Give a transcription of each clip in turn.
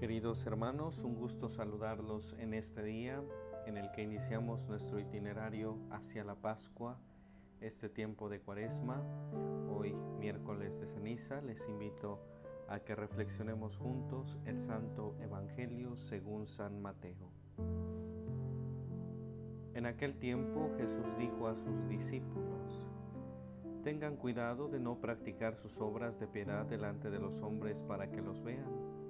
Queridos hermanos, un gusto saludarlos en este día en el que iniciamos nuestro itinerario hacia la Pascua, este tiempo de Cuaresma. Hoy, miércoles de ceniza, les invito a que reflexionemos juntos el Santo Evangelio según San Mateo. En aquel tiempo Jesús dijo a sus discípulos, Tengan cuidado de no practicar sus obras de piedad delante de los hombres para que los vean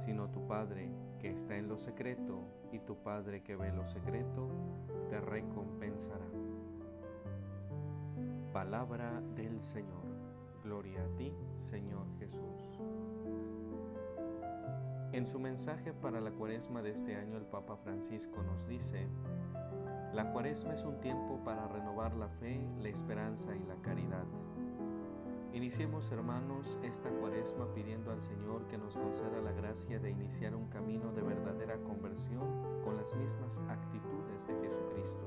sino tu Padre que está en lo secreto, y tu Padre que ve lo secreto, te recompensará. Palabra del Señor. Gloria a ti, Señor Jesús. En su mensaje para la cuaresma de este año, el Papa Francisco nos dice, la cuaresma es un tiempo para renovar la fe, la esperanza y la caridad. Iniciemos, hermanos, esta cuaresma pidiendo al Señor que nos conceda la gracia de iniciar un camino de verdadera conversión con las mismas actitudes de Jesucristo.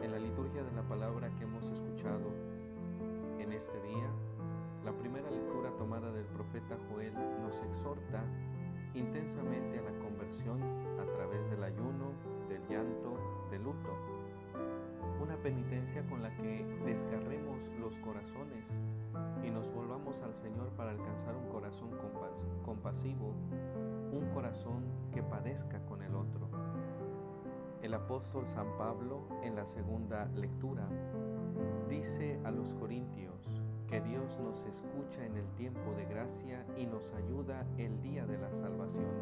En la liturgia de la palabra que hemos escuchado en este día, la primera lectura tomada del profeta Joel nos exhorta intensamente a la conversión a través del ayuno, del llanto, del luto una penitencia con la que desgarremos los corazones y nos volvamos al Señor para alcanzar un corazón compasivo, un corazón que padezca con el otro. El apóstol San Pablo en la segunda lectura dice a los corintios que Dios nos escucha en el tiempo de gracia y nos ayuda el día de la salvación.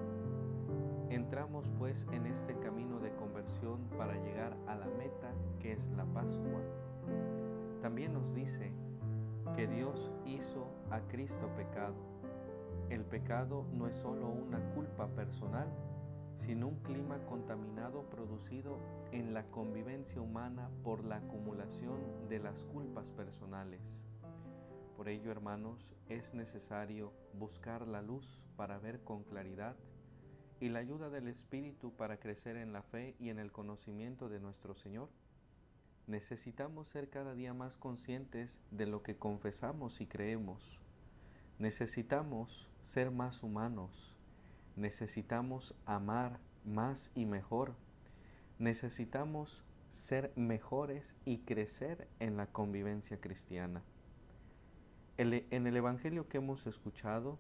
Entramos pues en este camino de conversión para llegar a la meta que es la Pascua. También nos dice que Dios hizo a Cristo pecado. El pecado no es solo una culpa personal, sino un clima contaminado producido en la convivencia humana por la acumulación de las culpas personales. Por ello, hermanos, es necesario buscar la luz para ver con claridad y la ayuda del Espíritu para crecer en la fe y en el conocimiento de nuestro Señor. Necesitamos ser cada día más conscientes de lo que confesamos y creemos. Necesitamos ser más humanos. Necesitamos amar más y mejor. Necesitamos ser mejores y crecer en la convivencia cristiana. en el Evangelio que hemos escuchado,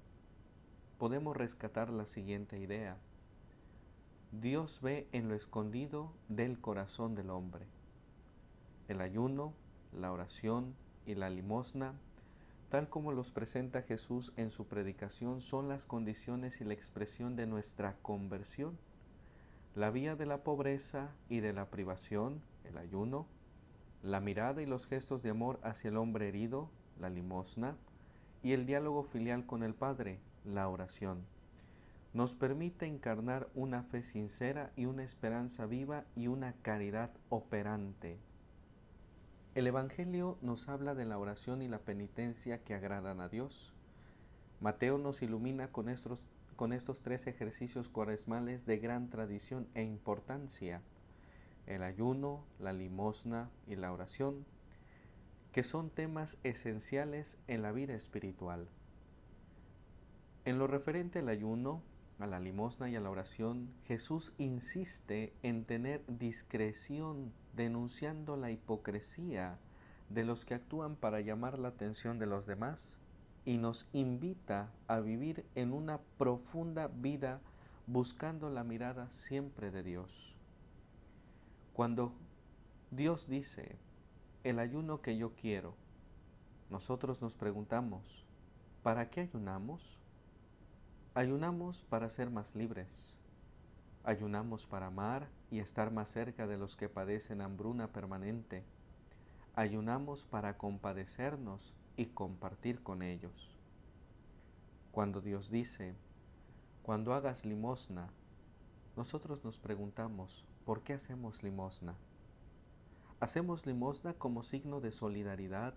podemos rescatar la siguiente idea. Dios ve en lo escondido del corazón del hombre. El ayuno, la oración y la limosna, tal como los presenta Jesús en su predicación, son las condiciones y la expresión de nuestra conversión. La vía de la pobreza y de la privación, el ayuno, la mirada y los gestos de amor hacia el hombre herido, la limosna, y el diálogo filial con el Padre, la oración nos permite encarnar una fe sincera y una esperanza viva y una caridad operante. El Evangelio nos habla de la oración y la penitencia que agradan a Dios. Mateo nos ilumina con estos, con estos tres ejercicios cuaresmales de gran tradición e importancia. el ayuno, la limosna y la oración, que son temas esenciales en la vida espiritual. En lo referente al ayuno, a la limosna y a la oración, Jesús insiste en tener discreción denunciando la hipocresía de los que actúan para llamar la atención de los demás y nos invita a vivir en una profunda vida buscando la mirada siempre de Dios. Cuando Dios dice, el ayuno que yo quiero, nosotros nos preguntamos, ¿para qué ayunamos? Ayunamos para ser más libres. Ayunamos para amar y estar más cerca de los que padecen hambruna permanente. Ayunamos para compadecernos y compartir con ellos. Cuando Dios dice, cuando hagas limosna, nosotros nos preguntamos, ¿por qué hacemos limosna? Hacemos limosna como signo de solidaridad,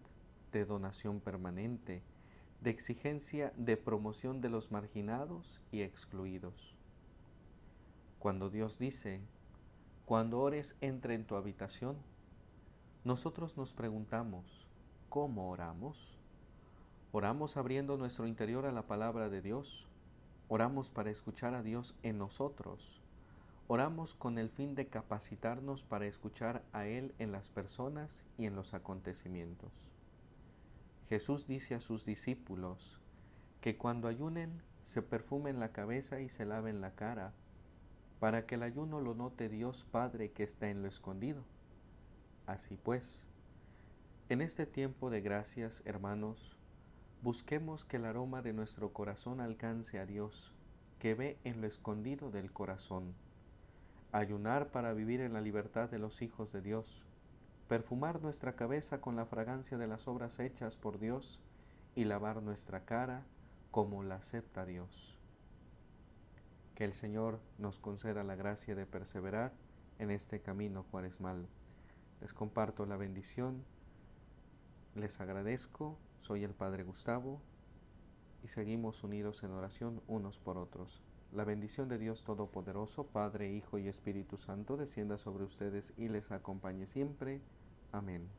de donación permanente, de exigencia de promoción de los marginados y excluidos. Cuando Dios dice, cuando ores entra en tu habitación, nosotros nos preguntamos, ¿cómo oramos? Oramos abriendo nuestro interior a la palabra de Dios. Oramos para escuchar a Dios en nosotros. Oramos con el fin de capacitarnos para escuchar a Él en las personas y en los acontecimientos. Jesús dice a sus discípulos que cuando ayunen se perfumen la cabeza y se laven la cara, para que el ayuno lo note Dios Padre que está en lo escondido. Así pues, en este tiempo de gracias, hermanos, busquemos que el aroma de nuestro corazón alcance a Dios, que ve en lo escondido del corazón. Ayunar para vivir en la libertad de los hijos de Dios. Perfumar nuestra cabeza con la fragancia de las obras hechas por Dios y lavar nuestra cara como la acepta Dios. Que el Señor nos conceda la gracia de perseverar en este camino cuaresmal. Les comparto la bendición les agradezco, soy el Padre Gustavo y seguimos unidos en oración unos por otros. La bendición de Dios Todopoderoso, Padre, Hijo y Espíritu Santo, descienda sobre ustedes y les acompañe siempre. Amén.